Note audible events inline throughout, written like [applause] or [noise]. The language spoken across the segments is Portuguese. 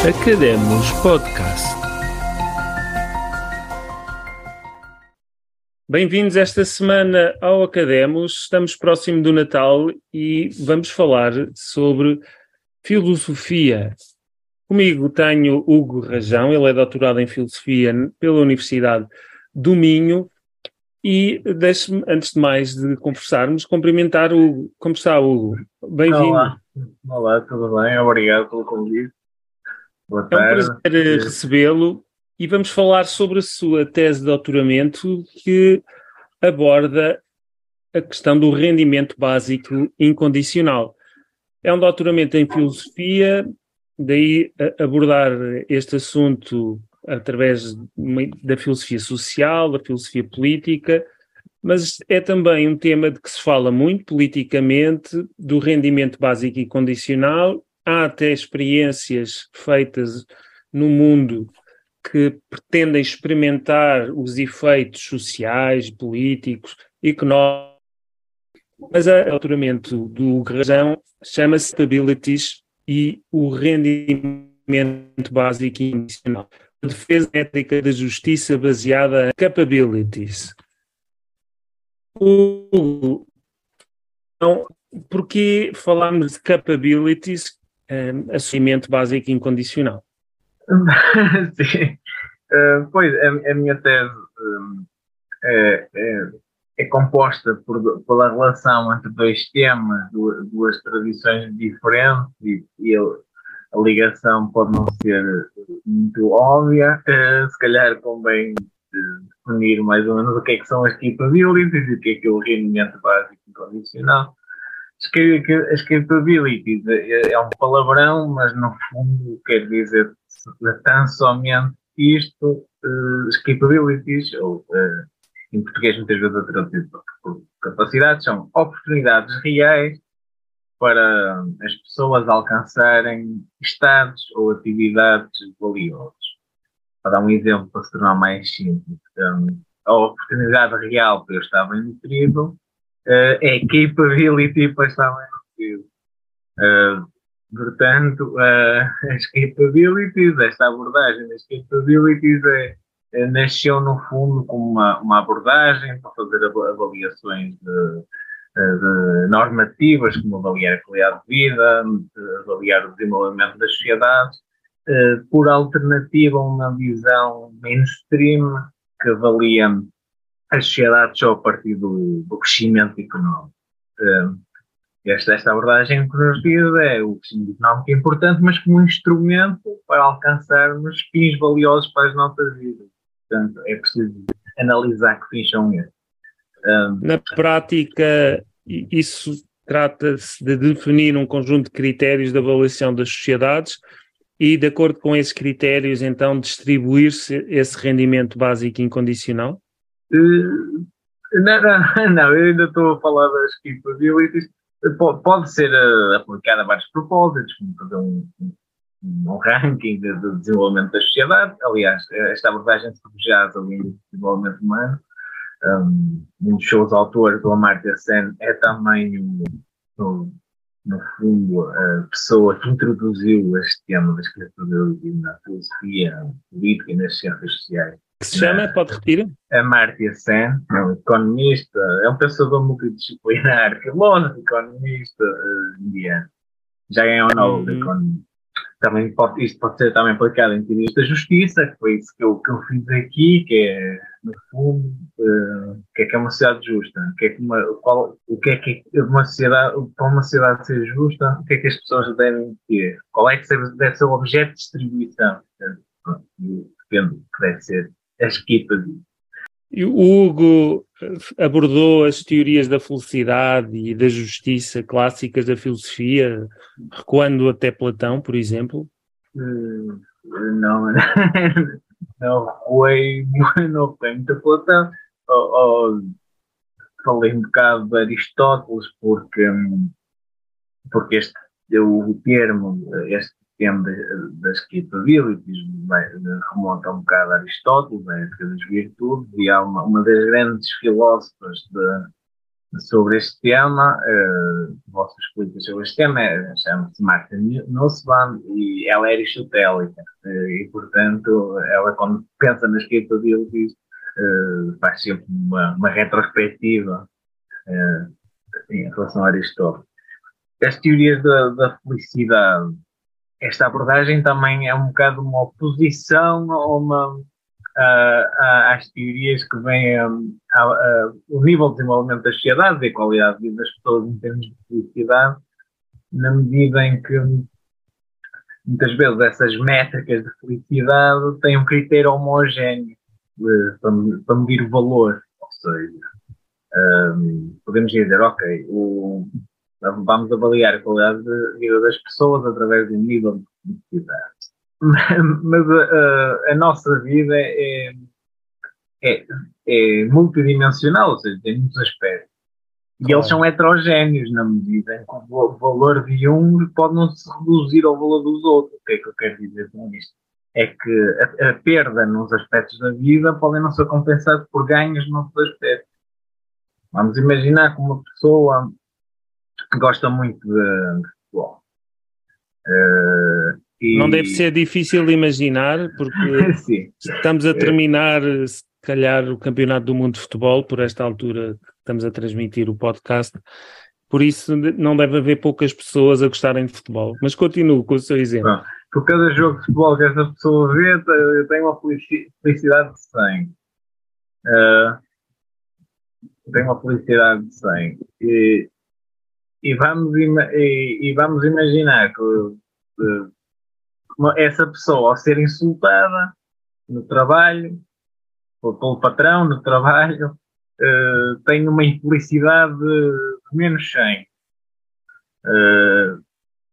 Academos Podcast. Bem-vindos esta semana ao Academos. Estamos próximo do Natal e vamos falar sobre filosofia. Comigo tenho Hugo Rajão, ele é doutorado em filosofia pela Universidade do Minho. E deixe-me, antes de mais de conversarmos, cumprimentar o Hugo. Como está, Hugo? Bem-vindo. Olá. Olá, tudo bem? Obrigado pelo convite. Boa tarde. É um prazer recebê-lo e vamos falar sobre a sua tese de doutoramento que aborda a questão do rendimento básico incondicional. É um doutoramento em filosofia, daí abordar este assunto através da filosofia social, da filosofia política, mas é também um tema de que se fala muito politicamente do rendimento básico e condicional há até experiências feitas no mundo que pretendem experimentar os efeitos sociais, políticos, económicos, mas o doutoramento do Rajão chama-se Capabilities e o rendimento básico inicial. A defesa ética da justiça baseada em capabilities. O, então, porque falamos de capabilities um, assumimento básico incondicional. [laughs] Sim. Uh, pois, a, a, minha tese um, é, é, é, composta por, pela relação entre dois temas, duas, duas tradições diferentes, e, e a ligação pode não ser muito óbvia. Uh, se calhar convém definir mais ou menos o que é que são as capabilities e o que é que é o rendimento básico incondicional as capabilities é, é um palavrão, mas no fundo quer dizer tão somente isto, uh, as capabilities, ou uh, em português muitas vezes traduzido por capacidades, são oportunidades reais para as pessoas alcançarem estados ou atividades valiosos. Para dar um exemplo para se tornar mais simples, um, a oportunidade real para eu estar bem nutrido é capability estar bem nutrido. Uh, portanto, uh, as capabilities, esta abordagem das capabilities é, é, nasceu no fundo como uma, uma abordagem para fazer avaliações de, de normativas, como avaliar a qualidade de vida, avaliar o desenvolvimento das sociedades, por alternativa a uma visão mainstream que avalia as sociedades só a partir do, do crescimento económico. Um, esta, esta abordagem que nos diz é o crescimento económico é importante, mas como um instrumento para alcançarmos fins valiosos para as nossas vidas. Portanto, é preciso analisar que fins são esses. Um, Na prática, isso trata-se de definir um conjunto de critérios de avaliação das sociedades e, de acordo com esses critérios, então distribuir-se esse rendimento básico incondicional? Uh, não, não, [laughs] não, eu ainda estou a falar das capabilities. Pode ser uh, aplicada a vários propósitos, como fazer um, um, ranking de, de, desenvolvimento da sociedade. Aliás, esta abordagem se refugiada no desenvolvimento humano. Um, um dos seus autores, o Amartya Sen, é também, um, no fundo, a pessoa que introduziu este tema das capabilities na filosofia política e nas ciências sociais que se chama? Pode repetir? Amartya Sen, é um economista, é um pensador multidisciplinar, [laughs] filósofo, economista uh, indiano. Já ganhou o Nobel de uhum. Economia. Também pode, isto pode ser também aplicado em teorias da justiça, que foi isso que eu, que eu fiz aqui, que é, no fundo, uh, o que é que é uma sociedade justa? O que é que uma, qual, o que é que é uma sociedade, para uma sociedade ser justa, o que é que as pessoas devem ter? Qual é que deve ser o objeto de distribuição? Portanto, depende do que deve ser as equipas. E o Hugo abordou as teorias da felicidade e da justiça clássicas da filosofia, recuando até Platão, por exemplo? Hum, não, [laughs] não recuei, [laughs] não recuei muito a Platão. falei um bocado de Aristóteles, porque, porque este, o termo, este tema das capabilities remonta um bocado a Aristóteles, a época das virtudes, e há uma, uma das grandes filósofas de, sobre este tema, uh, vossa explica sobre este tema, é, chama-se Marta Nussbaum e ela é aristotélica e, portanto, ela quando pensa nas capabilities uh, faz sempre uma, uma retrospectiva uh, em relação a Aristóteles. As teorias da, da felicidade, esta abordagem também é um bocado uma oposição a uma uh, às teorias que vêm um, o nível de desenvolvimento das sociedades e a qualidade de vida das pessoas em termos de felicidade, na medida em que muitas vezes essas métricas de felicidade têm um critério homogéneo para, medir o valor. Ou seja, um, podemos dizer, ok, o, vamos avaliar a qualidade de vida das pessoas através de um nível de felicidade mas a, a, nossa vida é, é, é, multidimensional, ou seja, tem muitos aspectos. E claro. eles são heterogéneos na medida em que o valor de um pode não se reduzir ao valor dos outros. O que é que eu quero dizer com isto? É que a, a perda nos aspectos da vida pode não ser compensada por ganhos noutros aspectos. Vamos imaginar que uma pessoa que gosta muito de, de futebol uh, e... Não deve ser difícil imaginar, porque [laughs] estamos a terminar, se calhar, o Campeonato do Mundo de Futebol, por esta altura que estamos a transmitir o podcast. Por isso, não deve haver poucas pessoas a gostarem de futebol. Mas continuo com o seu exemplo. Bom, por cada jogo de futebol que essa pessoa vê, eu tenho uma felicidade de 100. Uh, eh, tenho uma felicidade de 100. E, e, vamos, e, e vamos imaginar que essa pessoa, ao ser insultada no trabalho, ou pelo patrão no trabalho, uh, [laughs] tem uma infelicidade de menos 100. Uh,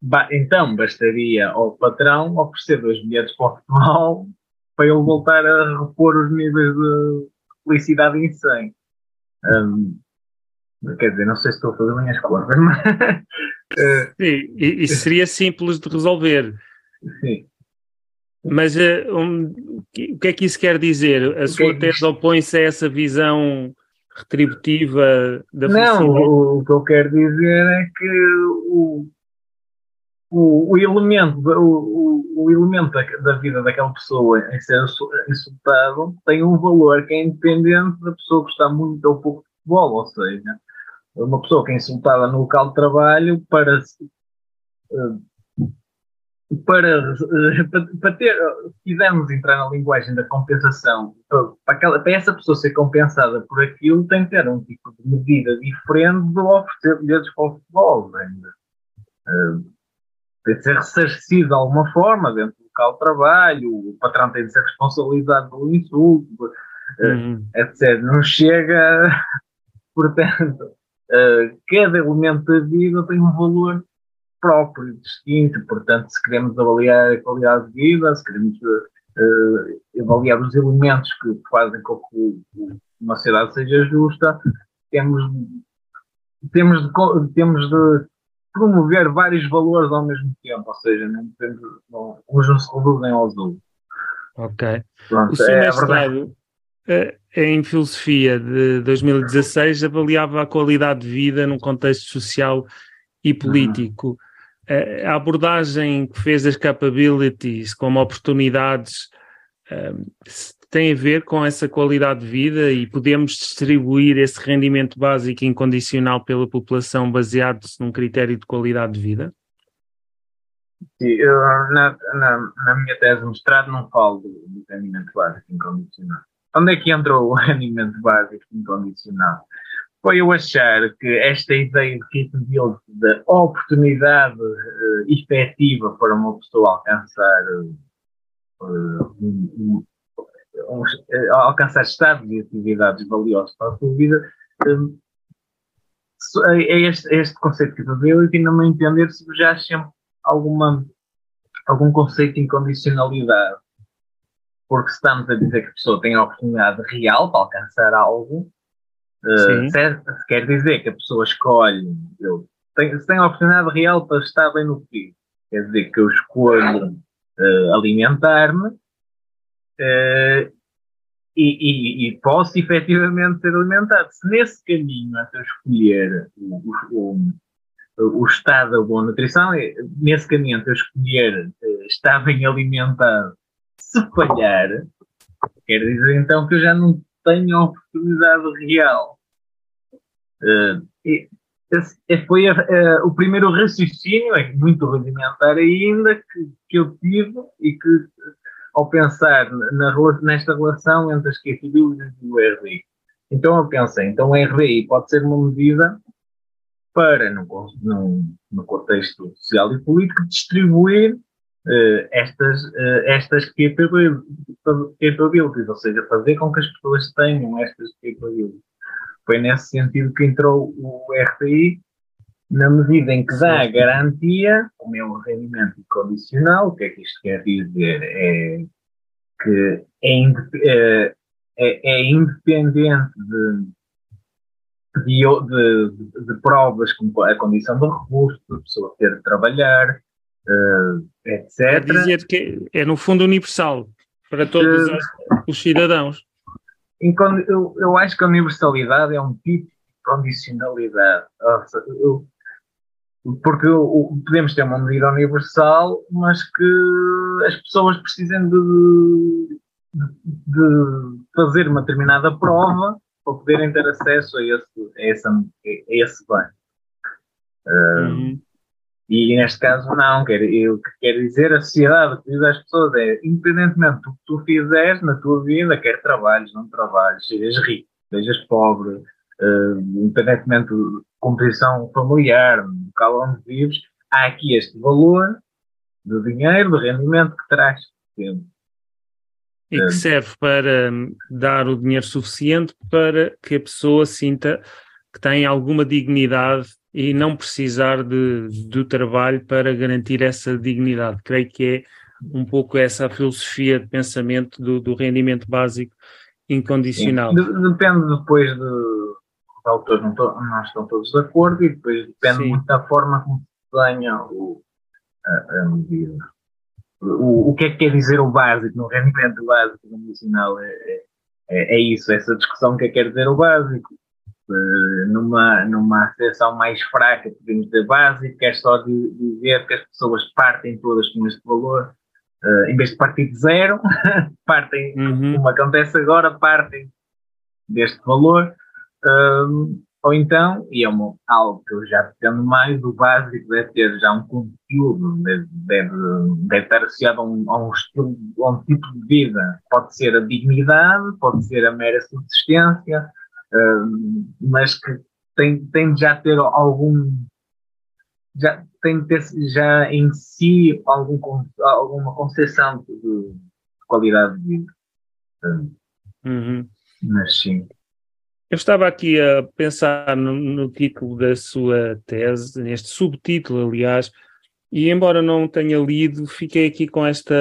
ba então, bastaria ao patrão oferecer dois bilhetes para o futebol para ele voltar a repor os níveis de felicidade em 100. Um, quer dizer, não sei se estou a fazer bem as contas, [laughs] mas. uh, Sim, isso seria simples de resolver. Sim. Mas uh, um, o que é que isso quer dizer? A o sua é tese opõe-se a essa visão retributiva da Não, o, o, que eu quero dizer é que o, o, o elemento, o, o, elemento da, da, vida daquela pessoa em ser insultado tem um valor que é independente da pessoa que está muito ou pouco de futebol, ou seja, uma pessoa que é insultada no local de trabalho para uh, para, [laughs] para, para, ter, se quisermos entrar na linguagem da compensação, para, aquela, para, essa pessoa ser compensada por aquilo, tem que ter um tipo de medida diferente de oferecer bilhetes para o futebol. Ainda. Uh, tem de ser ressarcido de alguma forma dentro do local de trabalho, o patrão tem de ser responsabilizado pelo insulto, uh, uhum. etc. Não chega, [laughs] portanto, uh, cada elemento da vida tem um valor próprio, distinto. Portanto, se queremos avaliar a qualidade de vida, se queremos uh, avaliar os elementos que fazem com que uma sociedade seja justa, temos, temos, de, temos de promover vários valores ao mesmo tempo, ou seja, não temos, não, uns não se reduzem aos outros. Ok. Pronto, o seu é mestrado em filosofia de 2016 avaliava a qualidade de vida num contexto social e político. Uhum a abordagem que fez das capabilities como oportunidades um, tem a ver com essa qualidade de vida e podemos distribuir esse rendimento básico incondicional pela população baseado-se num critério de qualidade de vida? Sim, eu, na, na, na, minha tese de mestrado não falo do rendimento básico incondicional. Onde é que entra o [laughs] rendimento básico incondicional? foi eu achar que esta ideia de que deu de oportunidade uh, efetiva para uma pessoa alcançar uh, um, um, uh, alcançar estados e atividades valiosos para a sua vida é, este, é este conceito que capability não me entender se já sempre alguma algum conceito de incondicionalidade porque se estamos a dizer que a pessoa tem a oportunidade real para alcançar algo Uh, se, quer dizer que a pessoa escolhe, eu tenho, se tem a oportunidade real para estar bem no frio, quer dizer que eu escolho uh, alimentar-me uh, e, e, posso efetivamente ser alimentado. Se nesse caminho, até escolher o, o, o, o estado da boa nutrição, é, nesse caminho, até escolher eh, estar bem alimentado, se falhar, quer dizer então que eu já não tenho a oportunidade real. Uh, e, esse foi a, a, o primeiro raciocínio, é muito rudimentar ainda, que, que eu tive e que ao pensar na, nesta relação entre as capabilities e o RDI. Então eu pensei, então o RDI pode ser uma medida para, no, no, no contexto social e político, distribuir uh, estas, uh, estas capabilities, ou seja, fazer com que as pessoas tenham estas capabilities. Foi nesse sentido que entrou o RDI, na medida em que dá a garantia, como é um rendimento condicional, o que é que isto quer dizer? É que é, é, é, é independente de, de, de, de, provas como a condição de recurso, a pessoa ter de trabalhar, etc. Quer dizer que é no fundo universal para todos uh, os cidadãos. Eu, eu acho que a universalidade é um tipo de condicionalidade. Eu, porque podemos ter uma medida universal, mas que as pessoas precisem de, de fazer uma determinada prova para poderem ter acesso a esse, a esse, a esse bem. Uhum. E neste caso, não. Quer, o que quer dizer a sociedade, que diz às pessoas é: independentemente do que tu fizeres na tua vida, quer trabalhes, não trabalhes, sejas rico, sejas pobre, uh, independentemente composição familiar, no local onde vives, há aqui este valor de dinheiro, de rendimento que traz sempre. E que serve para hum, dar o dinheiro suficiente para que a pessoa sinta que tem alguma dignidade e não precisar de, do trabalho para garantir essa dignidade. Creio que é um pouco essa a filosofia de pensamento do, do rendimento básico incondicional. Depende depois de, autores não, to, não, estão todos de acordo e depois depende Sim. muito da forma como se desenha o, a, a medida. O, o que é que quer dizer o básico? No rendimento básico é, é, é, é isso, essa discussão que é quer dizer o básico. Uh, numa, numa acessão mais fraca, podemos dizer básico, é só de, dizer que as pessoas partem todas com este valor, uh, em vez de partir de zero, [laughs] partem, uhum. como acontece agora, partem deste valor um, ou então, e é uma, algo que eu já pretendo mais, o básico deve ter já um conteúdo, deve, deve, deve estar associado a um, a um, estilo, a um tipo de vida. Pode ser a dignidade, pode ser a mera subsistência, mas que tem, tem de já ter algum. Já tem de ter já em si algum, alguma concepção de, de qualidade de vida. Uhum. Mas sim. Eu estava aqui a pensar no, no, título da sua tese, neste subtítulo, aliás, e embora não tenha lido, fiquei aqui com esta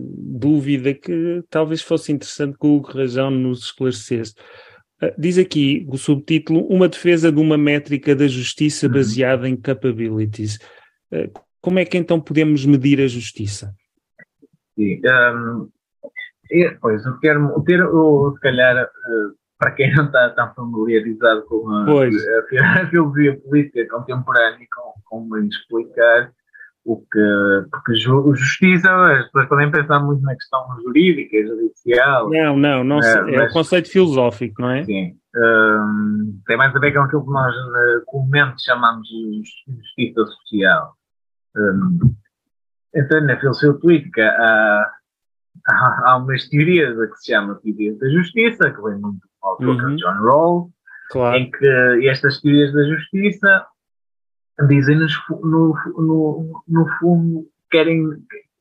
dúvida que talvez fosse interessante que o Hugo Rajão nos esclarecesse. Ah, diz aqui o subtítulo: Uma defesa de uma métrica da justiça uhum. baseada em capabilities. Ah, como é que então podemos medir a justiça? Sim, um, pois, o termo, o termo, se calhar, uh, para quem não está tão familiarizado com a, a, a filosofia política contemporânea, com, como explicar o que, porque justiça, as pessoas podem pensar muito na questão jurídica, judicial. Não, não, não é, é mas, o conceito filosófico, não é? Sim. Um, tem mais a ver com aquilo que nós uh, comumente chamamos de justiça social. Um, então, na filosofia política há, há, há umas teorias que se chama teoria da justiça, que vem muito autor uhum. John Rawls, claro. em que estas teorias da justiça dizem-nos no, no, no fundo, querem,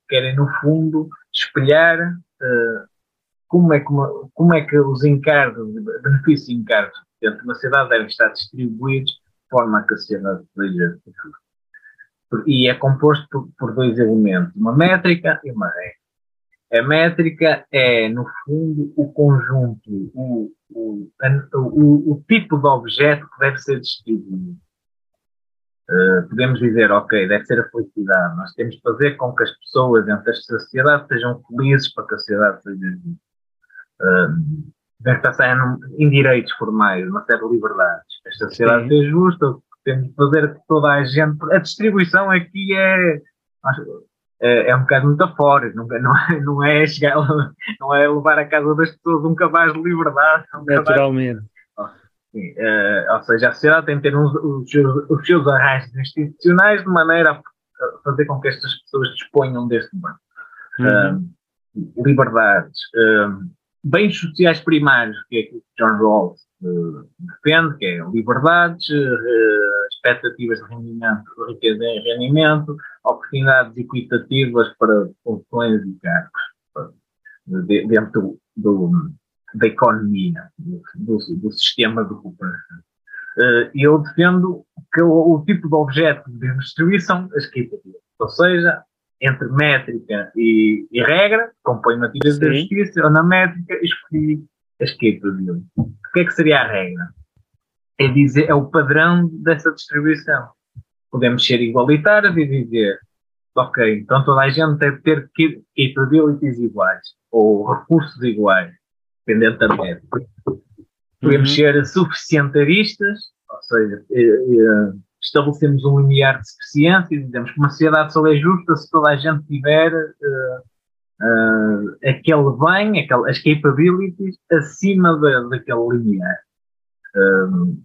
querem no fundo espelhar uh, como, é que como é que os encargos, benefícios e encargos dentro de uma sociedade devem estar distribuídos de forma a que a sociedade seja e é composto por, por dois elementos, uma métrica e uma regra. A métrica é, no fundo, o conjunto, o, o, o, o tipo de objeto que deve ser distribuído. Uh, podemos dizer, ok, deve ser a felicidade. Nós temos de fazer com que as pessoas dentro desta sociedade sejam felizes para que a sociedade seja justa. uh, deve estar em direitos formais, uma série de liberdades. Esta sociedade Sim. é justa, temos de fazer que toda a gente. A distribuição aqui é. É, é um bocado metafórico, não, não, é, não, é chegar, [laughs] não é levar a casa das pessoas um cabaz de liberdade. Um Naturalmente. Cabaz, uh, ou seja, a sociedade tem que ter uns, os, seus, os seus arranjos institucionais de maneira a fazer com que estas pessoas disponham deste banco. Uhum. Uh, liberdades, uh, bens sociais primários, que é aquilo que John Rawls uh, defende, que é liberdades, uh, expectativas de rendimento, riqueza em rendimento, oportunidades equitativas para funções e cargos de, dentro do, da economia, do, do, sistema de cooperação. Uh, eu defendo que o, o, tipo de objeto de distribuição as equitativas, ou seja, entre métrica e, e regra, compõe uma teoria da justiça, ou na métrica escolhi a esquerda dele. O que é que seria a regra? É, dizer, é o padrão dessa distribuição. Podemos ser igualitários e dizer, ok, então toda a gente deve ter capabilities iguais, ou recursos iguais, dependendo da métrica. Podemos uhum. ser suficientaristas, ou seja, eh, eh, estabelecemos um limiar de suficiência e dizemos que uma sociedade só é justa se toda a gente tiver uh, aquele bem, aquele, as capabilities acima de, daquele limiar. Uh,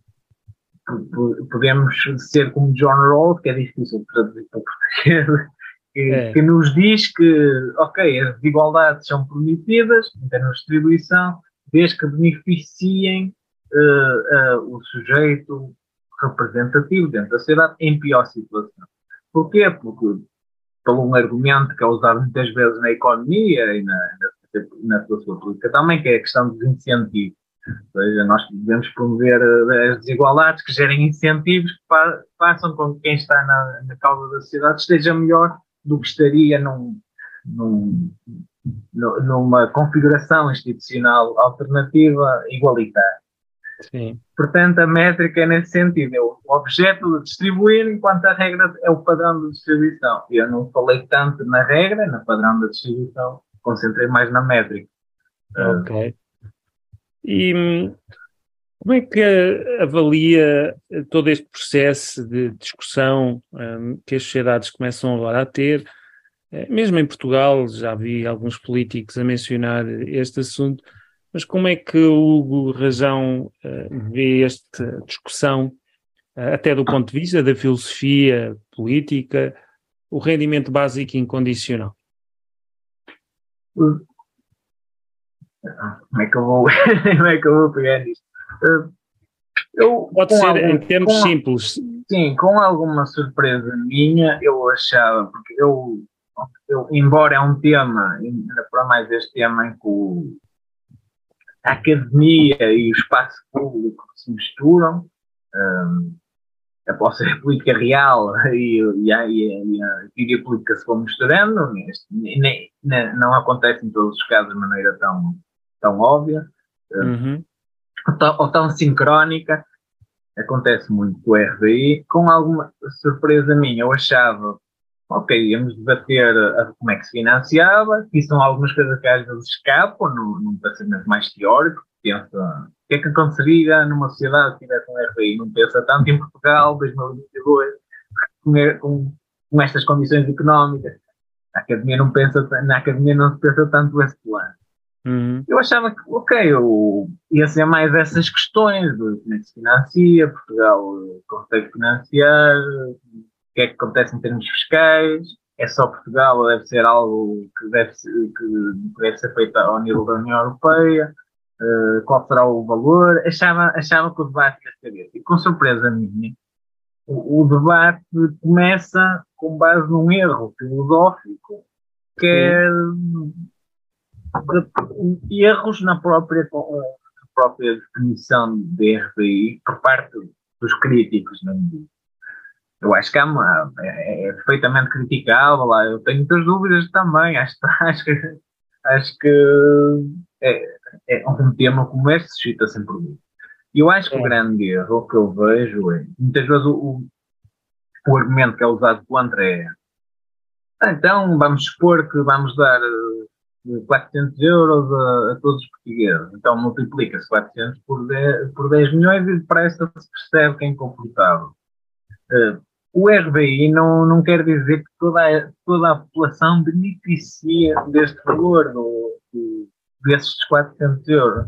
podemos ser como John Rawls, que é difícil de traduzir para português, que, é. que, nos diz que, ok, as desigualdades são permitidas em termos de distribuição, desde que beneficiem o sujeito representativo dentro da sociedade em pior situação. Porquê? Porque, pelo um argumento que é usado muitas vezes na economia e na, na, na sua política também, que é a questão dos incentivos. Ou seja, nós devemos promover eh, as desigualdades que gerem incentivos que fa façam com que quem está na, na causa da sociedade esteja melhor do que estaria num, num, numa configuração institucional alternativa igualitária. Sim. Portanto, a métrica é nesse sentido, é o objeto de distribuir, enquanto a regra é o padrão de distribuição. Eu não falei tanto na regra, na padrão de distribuição, concentrei mais na métrica. Ok. E hum, como é que avalia todo este processo de discussão um, que as sociedades começam agora a ter? Eh, mesmo em Portugal, já vi alguns políticos a mencionar este assunto mas como é que o Hugo Rajão uh, vê esta discussão, uh, até do ponto de vista da filosofia política, o rendimento básico incondicional? Como é que eu vou, [laughs] como é que eu vou pegar isto? Uh, eu, Pode ser algum, em termos com, simples. Sim, com alguma surpresa minha, eu achava, porque eu, eu embora é um tema, ainda para mais este tema em que a academia e o espaço público se misturam, um, a vossa política real e, e, a, e, a, teoria política se vão misturando, nem, não acontece em todos os casos de maneira tão, tão óbvia, hum, uhum. Ou, tão, sincrónica, acontece muito com o RBI, com alguma surpresa minha, eu achava ok, íamos debater uh, como é que se financiava, e são algumas coisas que às vezes escapam num, num pensamento mais teórico, pensa o que é que aconteceria numa sociedade que tivesse um RBI, não pensa tanto em Portugal, 2022, com, com, com estas condições económicas. A academia não pensa, na academia não se pensa tanto esse plano. Uhum. Eu achava que, ok, eu ia ser mais essas questões de como é que se financia, Portugal consegue financiar, que é que acontece em termos fiscais, é só Portugal ou deve ser algo que deve ser, que deve ser feito ao nível da União Europeia, uh, qual será o valor, achava, achava que o debate ia ser E com surpresa minha, o, o, debate começa com base num erro filosófico que é erros na própria, na própria definição de RBI por parte dos críticos, não é? eu acho que é, uma, é, é perfeitamente criticável. Lá. Eu tenho muitas dúvidas também. Acho, [laughs] acho que, acho que é, é um tema como este suscita sempre. E eu acho que é. o grande erro que eu vejo é, muitas vezes, o, o, o argumento que é usado contra é ah, então vamos supor que vamos dar 400 euros a, a todos os portugueses. Então multiplica-se 400 por 10, por 10 milhões e depressa se percebe que é inconfortável. Uh, o RBI não, não quer dizer que toda a, toda a população beneficia deste valor, do, do, desses 400 euros.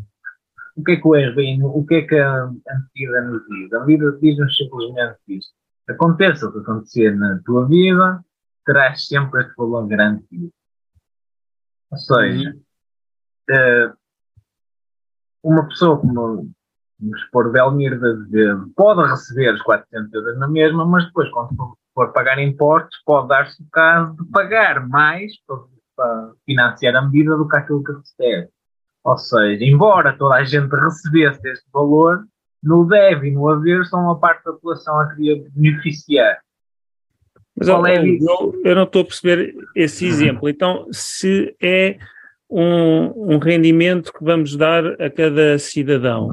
O que é que o RBI, o que é que a, a medida nos diz? A medida diz-nos simplesmente isto. Aconteça o que acontecer na tua vida, terás sempre este valor garantido. Ou seja, uhum. uh, uma pessoa como, vamos supor, Belmir de Azevedo, pode receber os 400 euros na mesma, mas depois, quando for, for pagar impostos, pode dar-se o caso de pagar mais para, para financiar a medida do que aquilo que recebe. Ou seja, embora toda a gente recebesse este valor, no deve e no haver são uma parte da população a querer beneficiar. Mas Qual é eu, eu não estou a perceber esse exemplo. Então, se é um, um rendimento que vamos dar a cada cidadão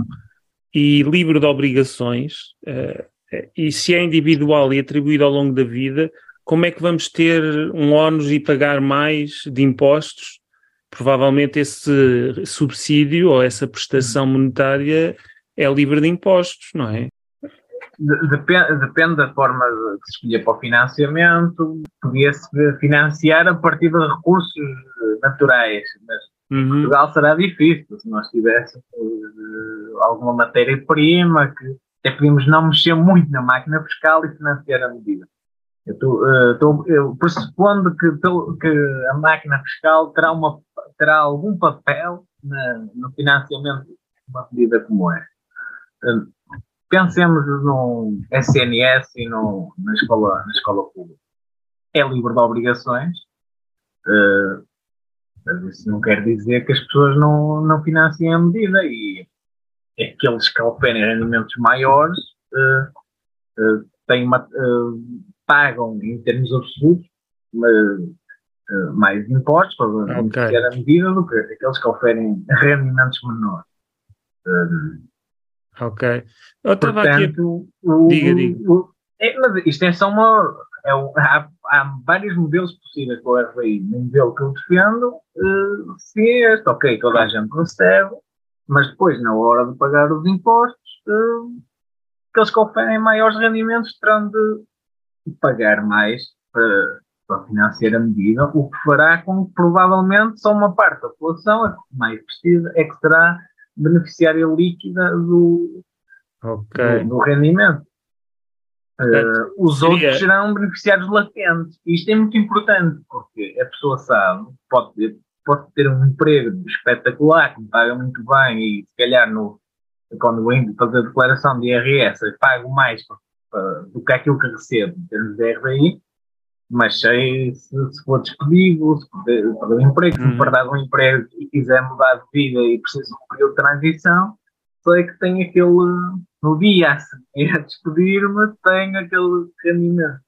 e livre de obrigações, uh, e se é individual e atribuído ao longo da vida, como é que vamos ter um ónus e pagar mais de impostos? Provavelmente esse subsídio ou essa prestação monetária é livre de impostos, não é? Depende, depende da forma que se escolher para o financiamento. Podia-se financiar a partir de recursos naturais, mas uhum. Portugal será difícil se nós tivéssemos uh, alguma matéria-prima que até podíamos não mexer muito na máquina fiscal e financiar a medida. Eu estou uh, pressupondo que, que, a máquina fiscal terá, uma, terá algum papel na, no financiamento de uma medida como esta. Uh, pensemos no SNS e no, na, escola, na escola pública. É livre de obrigações, uh, mas isso não quer dizer que as pessoas não, não financiem a medida e aqueles que oferem rendimentos maiores uh, uh, têm uma, pagam em termos absolutos mais impostos para beneficiar okay. a medida do que aqueles que oferem rendimentos menores. Ok. Eu estava aqui. O, diga, diga. O, é, mas isto é só uma. É, há, há, vários modelos possíveis com o RBI. O modelo que eu defendo, uh, sim, é este. Ok, toda a gente recebe, mas depois, na hora de pagar os impostos, uh, aqueles que oferem maiores rendimentos terão de pagar mais para, para financiar a medida, o que fará com que provavelmente só uma parte da população, a que mais precisa, é que será beneficiária líquida do, okay. do, do, rendimento. Uh, os Seria... outros serão beneficiários latentes. Isto é muito importante, porque a pessoa sabe, pode ter, pode ter um emprego espetacular, que me paga muito bem, e se calhar no, quando vou fazer a declaração de IRS, pago mais do que aquilo que recebo em termos de RBI, mas sei se, se for despedido, se perder, o emprego, se me perder uhum. um emprego e quiser mudar de vida e precisa de um período de transição, sei que tem aquele, no dia a seguir a despedir-me, tenho aquele rendimento.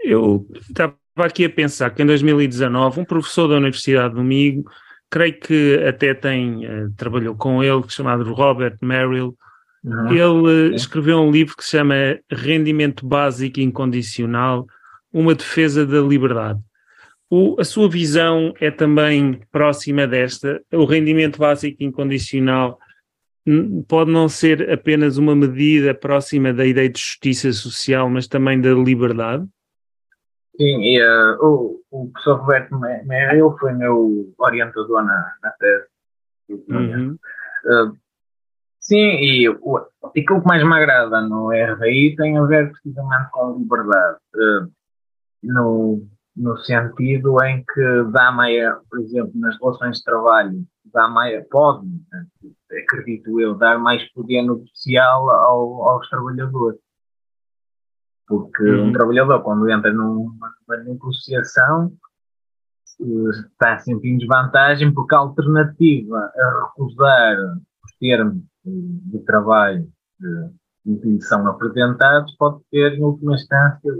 Eu estava aqui a pensar que em 2019 um professor da Universidade do Migo, creio que até tem, uh, trabalhou com ele, chamado Robert Merrill, Uhum. Ele escreveu um livro que se chama Rendimento Básico Incondicional, uma defesa da liberdade. O, a sua visão é também próxima desta. O rendimento básico incondicional pode não ser apenas uma medida próxima da ideia de justiça social, mas também da liberdade? Sim, e, uh, o, o professor Roberto Merrill foi meu orientador na, na tese. Uhum. Uh, Sim, e o, aquilo que mais me agrada no RBI tem a ver precisamente com liberdade. Uh, no, no sentido em que dá maior, por exemplo, nas relações de trabalho, dá maior, pode, acredito eu, dar mais poder noticial ao, aos trabalhadores. Porque uhum. um trabalhador, quando entra numa, numa negociação, está sempre em desvantagem, porque a alternativa a recusar os termos de trabalho que são apresentados pode ter, em última instância,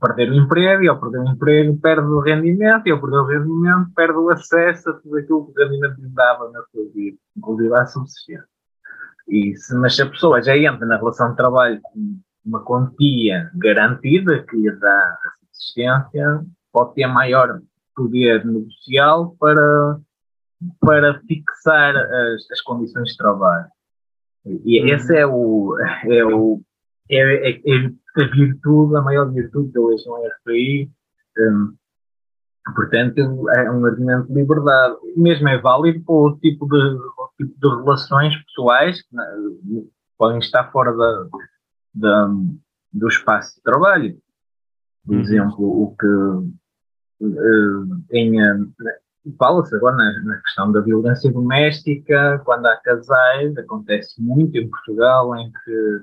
perder o emprego, e ao perder o emprego perde o rendimento, e ao perder o rendimento perde o acesso a tudo aquilo que o rendimento lhe dava na sua vida, inclusive à subsistência. E se, mas se a pessoa já entra na relação de trabalho com uma quantia garantida que lhe dá a subsistência, pode ter maior poder negocial para, para fixar as, as condições de trabalho. E uhum. essa é o, é o é, é, é, a virtude, a maior virtude da eleição RPI. Um, portanto, é um argumento de liberdade. Mesmo é válido para o tipo de, tipo de relações pessoais que né, podem estar fora da, da, do espaço de trabalho. Por uhum. exemplo, o que uh, em, fala-se agora na, na, questão da violência doméstica, quando há casais, acontece muito em Portugal em que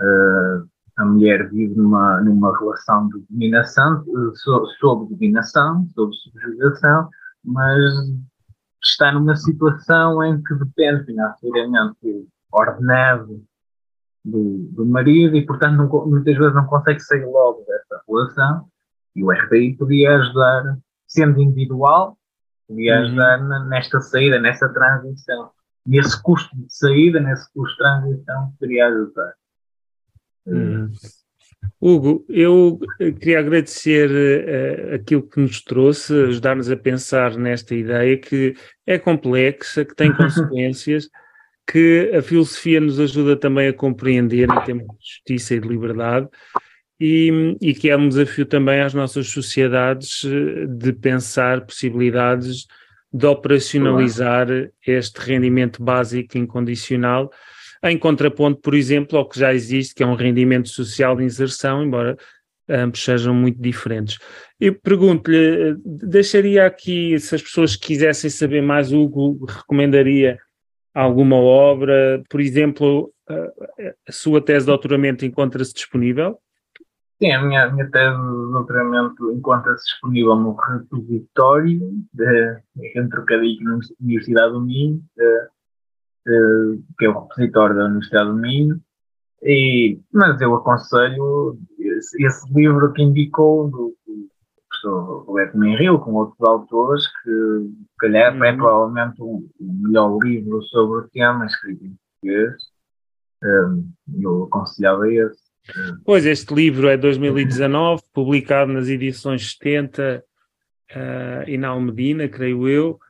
uh, a mulher vive numa, numa relação de dominação, sob dominação, sob subjugação, mas está numa situação em que depende financeiramente ordenado do, do marido e, portanto, não, muitas vezes não consegue sair logo dessa relação e o RBI podia ajudar, sendo individual, podia uhum. ajudar nesta saída, nessa transição. Nesse custo de saída, nesse custo de transição, poderia ajudar. Uhum. Hugo, eu queria agradecer uh, aquilo que nos trouxe, ajudar-nos a pensar nesta ideia que é complexa, que tem [laughs] consequências, que a filosofia nos ajuda também a compreender em termos de justiça e de liberdade, e, e que é um desafio também às nossas sociedades eh, de pensar possibilidades de operacionalizar este rendimento básico incondicional em contraponto, por exemplo, ao que já existe, que é um rendimento social de inserção, embora ambos sejam muito diferentes. Eu pergunto-lhe, deixaria aqui, se as pessoas quisessem saber mais, Hugo recomendaria alguma obra, por exemplo, a sua tese de doutoramento encontra-se disponível? Sim, a minha, a minha tese de doutoramento encontra-se disponível no repositório, de, entre o Cadinho na Universidade do Minho, eh, que é o repositório da Universidade do Minho, e, mas eu aconselho esse, esse livro que indicou do, do professor Roberto Menril, com outros autores, que calhar é uhum. é provavelmente o, o, melhor livro sobre o tema escrito em português. Um, eu aconselhava esse. Pois, este livro é 2019, publicado nas edições 70 uh, e na Almedina, creio eu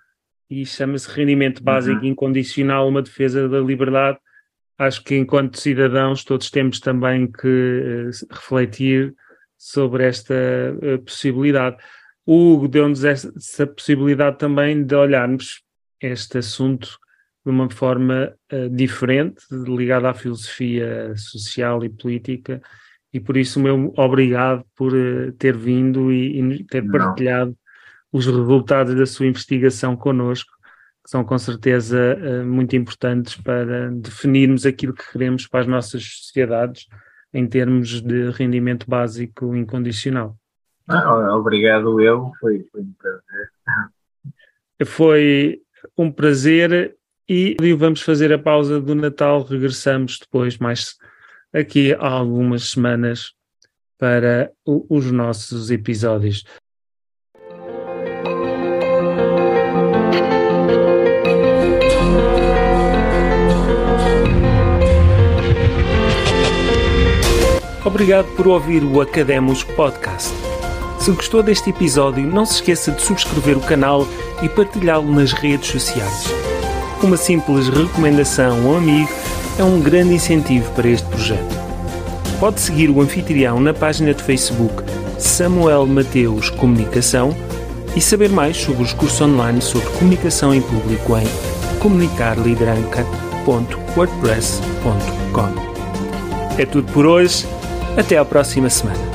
e chama-se Rendimento Básico uhum. Incondicional, uma defesa da liberdade. Acho que enquanto cidadãos todos temos também que uh, refletir sobre esta uh, possibilidade. O Hugo deu-nos essa possibilidade também de olharmos este assunto de uma forma uh, diferente, ligada à filosofia social e política, e por isso o meu obrigado por ter vindo e, e ter Não. partilhado os resultados da sua investigação connosco, que são com certeza eh, muito importantes para definirmos aquilo que queremos para as nossas sociedades em termos de rendimento básico incondicional. Ah, obrigado, eu, foi, foi um prazer. Foi um prazer e vamos fazer a pausa do Natal, regressamos depois, mais aqui há algumas semanas, para os nossos episódios. Obrigado por ouvir o Academos Podcast. Se gostou deste episódio, não se esqueça de subscrever o canal e partilhá-lo nas redes sociais. Uma simples recomendação a um amigo é um grande incentivo para este projeto. Pode seguir o anfitrião na página de Facebook Samuel Mateus Comunicação e saber mais sobre os cursos online sobre comunicação em público em comunicarlideranca.wordpress.com. É tudo por hoje. Até à próxima semana.